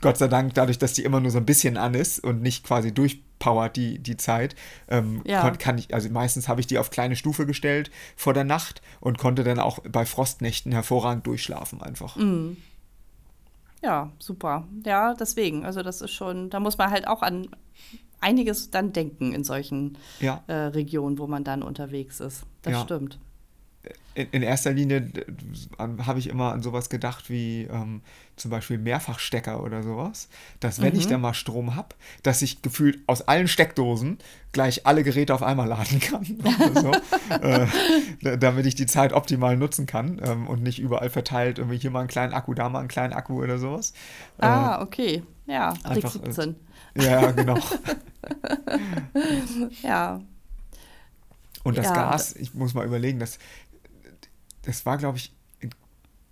Gott sei Dank, dadurch, dass die immer nur so ein bisschen an ist und nicht quasi durchpowert die, die Zeit, ähm, ja. kann ich, also meistens habe ich die auf kleine Stufe gestellt vor der Nacht und konnte dann auch bei Frostnächten hervorragend durchschlafen einfach.
Mm. Ja, super. Ja, deswegen. Also das ist schon, da muss man halt auch an einiges dann denken in solchen ja. äh, Regionen, wo man dann unterwegs ist. Das ja. stimmt.
In, in, erster Linie habe ich immer an sowas gedacht wie ähm, zum Beispiel Mehrfachstecker oder sowas, dass wenn mhm. ich da mal Strom habe, dass ich gefühlt aus allen Steckdosen gleich alle Geräte auf einmal laden kann. so, äh, damit ich die Zeit optimal nutzen kann ähm, und nicht überall verteilt irgendwie hier mal einen kleinen Akku, da mal einen kleinen Akku oder sowas.
Ah, äh, okay. Ja, einfach, 17.
Ja, genau.
ja.
Und das ja. Gas, ich muss mal überlegen, das, das war, glaube ich, in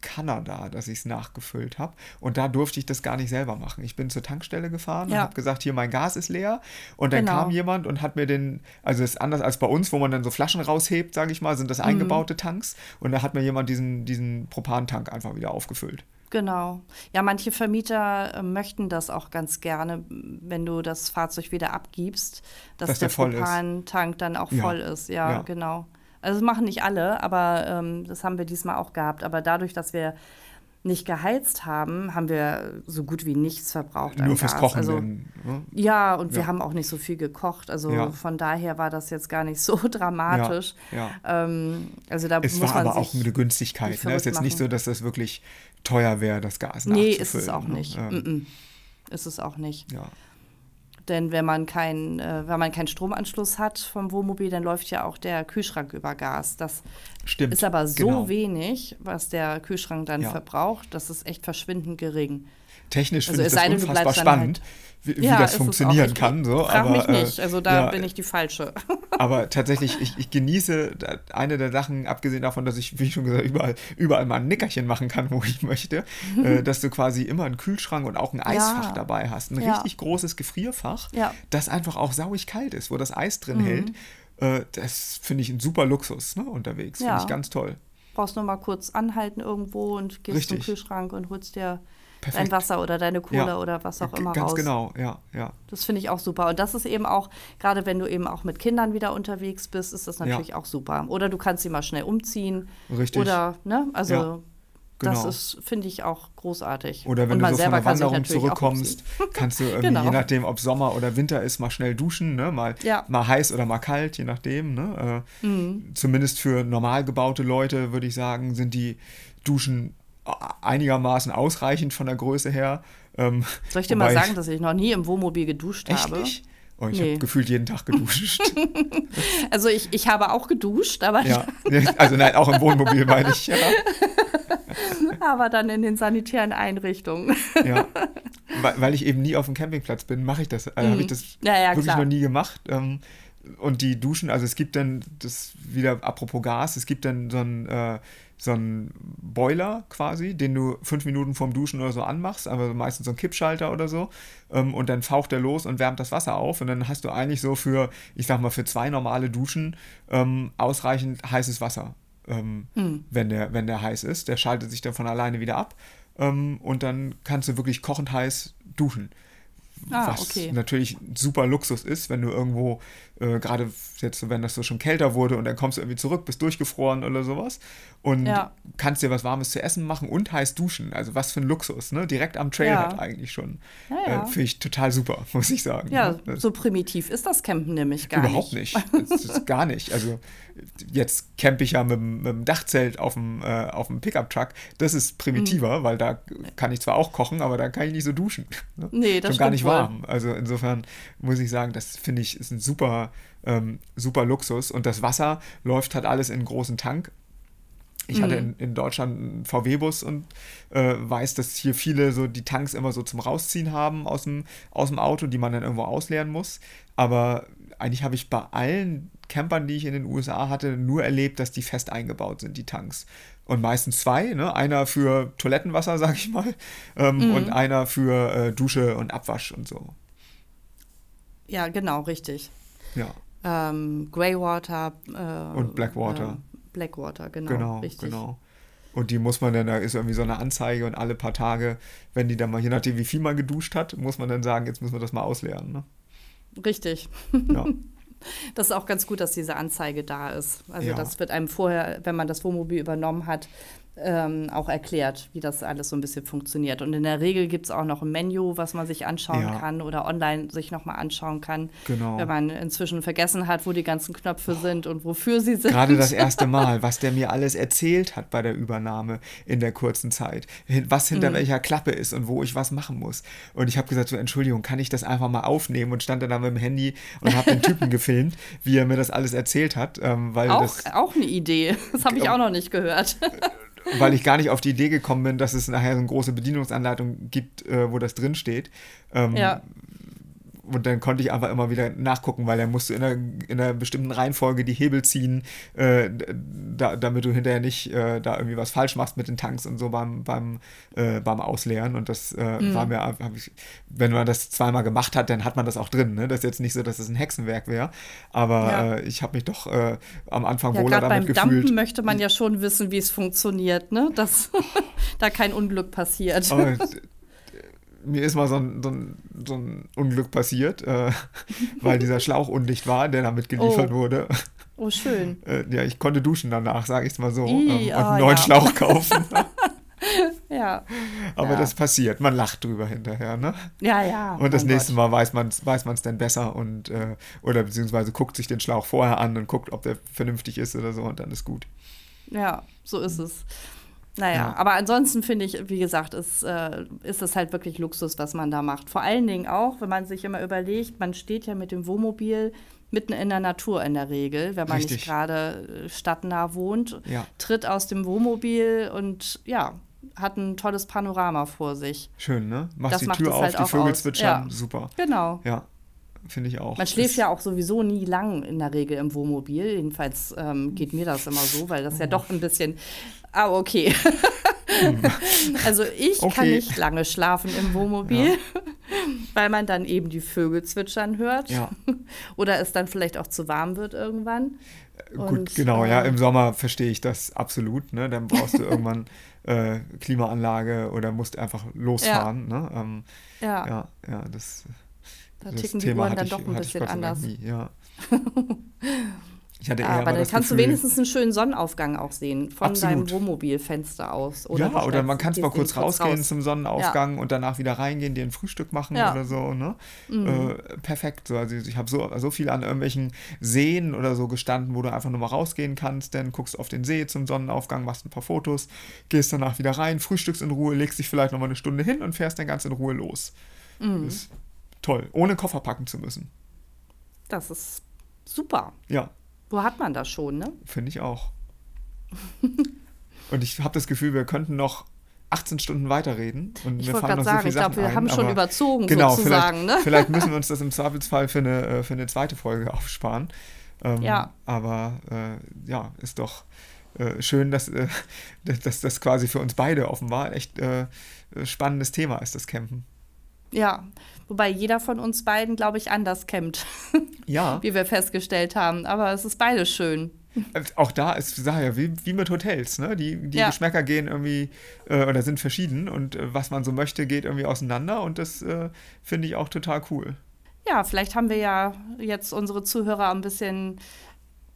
Kanada, dass ich es nachgefüllt habe. Und da durfte ich das gar nicht selber machen. Ich bin zur Tankstelle gefahren ja. und habe gesagt, hier, mein Gas ist leer. Und dann genau. kam jemand und hat mir den, also es ist anders als bei uns, wo man dann so Flaschen raushebt, sage ich mal, sind das mhm. eingebaute Tanks. Und da hat mir jemand diesen, diesen Propantank einfach wieder aufgefüllt.
Genau. Ja, manche Vermieter äh, möchten das auch ganz gerne, wenn du das Fahrzeug wieder abgibst, dass, dass der, der Propan-Tank dann auch ja. voll ist. Ja, ja, genau. Also das machen nicht alle, aber ähm, das haben wir diesmal auch gehabt. Aber dadurch, dass wir nicht geheizt haben, haben wir so gut wie nichts verbraucht.
Nur fürs
Gas.
Kochen.
Also,
denn,
ne? Ja, und ja. wir haben auch nicht so viel gekocht. Also ja. von daher war das jetzt gar nicht so dramatisch.
Ja,
ähm, also da
es
muss
war aber auch eine Günstigkeit. Es ne? ist jetzt nicht so, dass das wirklich teuer wäre, das Gas
Nee, ist es auch ne? nicht. Ne? Mm -mm. Ist es auch nicht.
Ja.
Denn wenn man, kein, äh, wenn man keinen Stromanschluss hat vom Wohnmobil, dann läuft ja auch der Kühlschrank über Gas. Das
Stimmt,
ist aber so
genau.
wenig, was der Kühlschrank dann ja. verbraucht, das ist echt verschwindend gering.
Technisch also finde ich das unfassbar spannend, halt, wie, wie ja, das funktionieren auch, kann. So.
Frag aber, mich äh, nicht, also da ja, bin ich die Falsche.
aber tatsächlich, ich, ich, genieße eine der Sachen, abgesehen davon, dass ich, wie schon gesagt, überall, überall mal ein Nickerchen machen kann, wo ich möchte, äh, dass du quasi immer einen Kühlschrank und auch ein Eisfach ja. dabei hast. Ein richtig großes Gefrierfach, das einfach auch sauig kalt ist, wo das Eis drin mhm. hält. Äh, das finde ich ein super Luxus ne, unterwegs. Finde ich ganz toll
brauchst nur mal kurz anhalten irgendwo und gehst Richtig. zum Kühlschrank und holst dir dein Wasser oder deine Kohle ja. oder was auch immer
Ganz
raus.
genau, ja, ja.
Das finde ich auch super. Und das ist eben auch, gerade wenn du eben auch mit Kindern wieder unterwegs bist, ist das natürlich ja. auch super. Oder du kannst sie mal schnell umziehen.
Richtig.
Oder, ne, also
ja. Genau.
Das ist, finde ich, auch großartig.
Oder wenn du so von der Wanderung zurückkommst, kannst du irgendwie, genau. je nachdem, ob Sommer oder Winter ist, mal schnell duschen, ne? mal,
ja.
mal heiß oder mal kalt, je nachdem. Ne? Äh, mhm. Zumindest für normal gebaute Leute, würde ich sagen, sind die Duschen einigermaßen ausreichend von der Größe her.
Ähm, Soll ich dir mal sagen, dass ich noch nie im Wohnmobil geduscht
echt
habe?
Nicht? Oh, ich nee. habe gefühlt jeden Tag geduscht.
also ich, ich habe auch geduscht, aber.
Ja, also nein, auch im Wohnmobil meine ich, ja.
aber dann in den sanitären Einrichtungen.
ja. Weil ich eben nie auf dem Campingplatz bin, mache ich das. Also mhm. habe ich das
ja, ja,
wirklich
klar.
noch nie gemacht. Ähm, und die Duschen, also es gibt dann, das wieder apropos Gas, es gibt dann so ein, äh, so einen Boiler quasi, den du fünf Minuten vorm Duschen oder so anmachst, aber meistens so ein Kippschalter oder so. Ähm, und dann faucht der los und wärmt das Wasser auf. Und dann hast du eigentlich so für, ich sag mal, für zwei normale Duschen ähm, ausreichend heißes Wasser ähm, hm. wenn, der, wenn der heiß ist. Der schaltet sich dann von alleine wieder ab ähm, und dann kannst du wirklich kochend heiß duschen.
Ah,
was
okay.
natürlich super Luxus ist, wenn du irgendwo, äh, gerade jetzt, wenn das so schon kälter wurde und dann kommst du irgendwie zurück, bist durchgefroren oder sowas und
ja.
kannst dir was Warmes zu essen machen und heiß duschen. Also was für ein Luxus, ne? Direkt am Trailhead
ja.
eigentlich schon.
Ja,
äh, Finde ich total super, muss ich sagen.
Ja,
ne?
so primitiv ist das Campen nämlich gar
überhaupt
nicht.
Überhaupt nicht. Das ist gar nicht. Also jetzt campe ich ja mit, mit dem Dachzelt auf dem, äh, auf dem Pickup-Truck. Das ist primitiver, mhm. weil da kann ich zwar auch kochen, aber da kann ich nicht so duschen.
Ne? Nee, das
Schon gar nicht
wohl.
warm. Also insofern muss ich sagen, das finde ich ist ein super, ähm, super Luxus. Und das Wasser läuft halt alles in einen großen Tank. Ich hatte
Mhm.
in, in Deutschland einen VW-Bus und äh, weiß, dass hier viele so die Tanks immer so zum Rausziehen haben aus dem, aus dem Auto, die man dann irgendwo ausleeren muss. Aber eigentlich habe ich bei allen Campern, die ich in den USA hatte, nur erlebt, dass die fest eingebaut sind, die Tanks. Und meistens zwei, ne? einer für Toilettenwasser, sag ich mal, ähm,
Mhm.
und einer für äh, Dusche und Abwasch und so.
Ja, genau, richtig.
Ja,
Ähm, Greywater äh,
Und Blackwater.
Äh, Blackwater, genau,
genau,
richtig.
genau. Und die muss man dann, da ist irgendwie so eine Anzeige und alle paar Tage, wenn die dann mal, je nachdem wie viel man geduscht hat, muss man dann sagen, jetzt müssen wir das mal ausleeren. Ne?
Richtig.
Ja.
Das ist auch ganz gut, dass diese Anzeige da ist. Also
Ja.
das wird einem vorher, wenn man das Wohnmobil übernommen hat, ähm, auch erklärt, wie das alles so ein bisschen funktioniert. Und in der Regel gibt es auch noch ein Menü, was man sich anschauen
Ja.
kann oder online sich nochmal anschauen kann,
Genau.
wenn man inzwischen vergessen hat, wo die ganzen Knöpfe sind und wofür sie sind.
Gerade das erste Mal, was der mir alles erzählt hat bei der Übernahme in der kurzen Zeit, was hinter
Mhm.
welcher Klappe ist und wo ich was machen muss. Und ich habe gesagt, so Entschuldigung, kann ich das einfach mal aufnehmen und stand dann da mit dem Handy und habe den Typen gefilmt, wie er mir das alles erzählt hat, ähm, weil
auch,
das
auch eine Idee. Das habe ich auch noch nicht gehört.
weil ich gar nicht auf die Idee gekommen bin, dass es nachher so eine große Bedienungsanleitung gibt, äh, wo das drin steht. Ähm,
Ja.
Und dann konnte ich einfach immer wieder nachgucken, weil dann musst du in einer, in einer bestimmten Reihenfolge die Hebel ziehen, äh, da, damit du hinterher nicht äh, da irgendwie was falsch machst mit den Tanks und so beim, beim, äh, beim Ausleeren. Und das äh,
Mhm.
war mir, ich, wenn man das zweimal gemacht hat, dann hat man das auch drin. Ne? Das ist jetzt nicht so, dass es ein Hexenwerk wäre. Aber
Ja.
äh, ich habe mich doch äh, am Anfang
Ja,
wohler
gerade beim
damit gefühlt.
Dampen möchte man ja schon wissen, wie es funktioniert, ne? Dass da kein Unglück passiert.
Aber mir ist mal so ein, so ein, so ein Unglück passiert, äh, weil dieser Schlauch undicht war, der damit geliefert
Oh.
wurde.
Oh, schön.
Äh, ja, ich konnte duschen danach, sage ich es mal so,
Ih,
ähm, und
ah,
einen neuen
ja.
Schlauch kaufen.
Ja.
Aber
Ja.
das passiert, man lacht drüber hinterher, ne?
Ja, ja.
Und das
mein
nächste
Gott.
Mal weiß man es weiß man's dann besser und äh, oder beziehungsweise guckt sich den Schlauch vorher an und guckt, ob der vernünftig ist oder so und dann ist gut.
Ja, so ist es. Naja,
Ja.
aber ansonsten finde ich, wie gesagt, ist, äh, ist es halt wirklich Luxus, was man da macht. Vor allen Dingen auch, wenn man sich immer überlegt, man steht ja mit dem Wohnmobil mitten in der Natur in der Regel, wenn man
Richtig.
nicht gerade äh, stadtnah wohnt,
Ja.
tritt aus dem Wohnmobil und ja, hat ein tolles Panorama vor sich.
Schön, ne? Machst
Das
die
macht
Tür auf,
halt
die Vögel
aus.
zwitschern,
Ja.
super.
Genau.
Ja, finde ich auch.
Man schläft
Ist-
ja auch sowieso nie lang in der Regel im Wohnmobil. Jedenfalls ähm, geht mir das immer so, weil das ja doch ein bisschen. Ah, okay. also ich kann
Okay.
nicht lange schlafen im Wohnmobil. weil man dann eben die Vögel zwitschern hört.
Ja.
Oder es dann vielleicht auch zu warm wird irgendwann.
Gut,
Und,
genau, ja,
ähm,
im Sommer verstehe ich das absolut. Ne? Dann brauchst du irgendwann äh, Klimaanlage oder musst einfach losfahren. Ne? Ähm,
Ja,
ja, ja, das,
da
das
ticken die
Thema
Uhren dann
ich,
doch ein bisschen anders.
Nie, ja. Ich hatte eher
Ja, aber dann kannst du
Gefühl,
wenigstens einen schönen Sonnenaufgang auch sehen von
Absolut.
deinem Wohnmobilfenster aus.
ja,
du
oder man kann
gehst
mal kurz rausgehen
raus.
zum Sonnenaufgang und danach wieder reingehen, dir ein Frühstück machen
Ja.
oder so. Ne?
Mhm.
Äh, perfekt. So, also ich habe so, so viel an irgendwelchen Seen oder so gestanden, wo du einfach nur mal rausgehen kannst, dann guckst auf den See zum Sonnenaufgang, machst ein paar Fotos, gehst danach wieder rein, frühstückst in Ruhe, legst dich vielleicht noch mal eine Stunde hin und fährst dann ganz in Ruhe los.
Mhm.
Das toll, ohne Koffer packen zu müssen.
Das ist super.
Ja,
Wo hat man das schon, ne?
finde ich auch. und ich habe das Gefühl, wir könnten noch 18 Stunden weiterreden. Und
Ich
mir
wollte
fallen
gerade
so
sagen,
viele
ich glaube, wir
ein,
haben schon überzogen
Genau,
sozusagen,
vielleicht,
ne?
vielleicht müssen wir uns das im Zweifelsfall für eine, äh, für eine zweite Folge aufsparen. Ähm,
Ja.
Aber äh, ja, ist doch äh, schön, dass, äh, dass, dass das quasi für uns beide offenbar echt äh, äh, spannendes Thema ist, das Campen.
Ja, wobei jeder von uns beiden, glaube ich, anders campt,
Ja,
wie wir festgestellt haben. Aber es ist beides schön.
äh, auch da ist, sag ja, wie, wie mit Hotels, ne? Die, die
Ja.
Geschmäcker gehen irgendwie äh, oder sind verschieden und äh, was man so möchte, geht irgendwie auseinander und das äh, finde ich auch total cool.
Ja, vielleicht haben wir ja jetzt unsere Zuhörer ein bisschen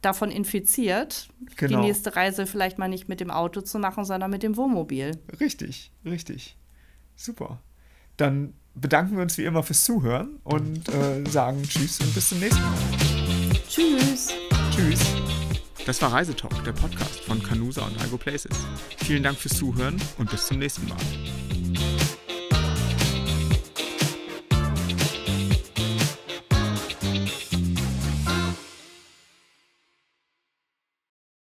davon infiziert,
Genau.
die nächste Reise vielleicht mal nicht mit dem Auto zu machen, sondern mit dem Wohnmobil.
Richtig, richtig. Super. Dann bedanken wir uns wie immer fürs Zuhören und äh, sagen Tschüss und bis zum nächsten Mal.
Tschüss!
Tschüss. Das war Reisetalk, der Podcast von Canusa und Algo Places. Vielen Dank fürs Zuhören und bis zum nächsten Mal.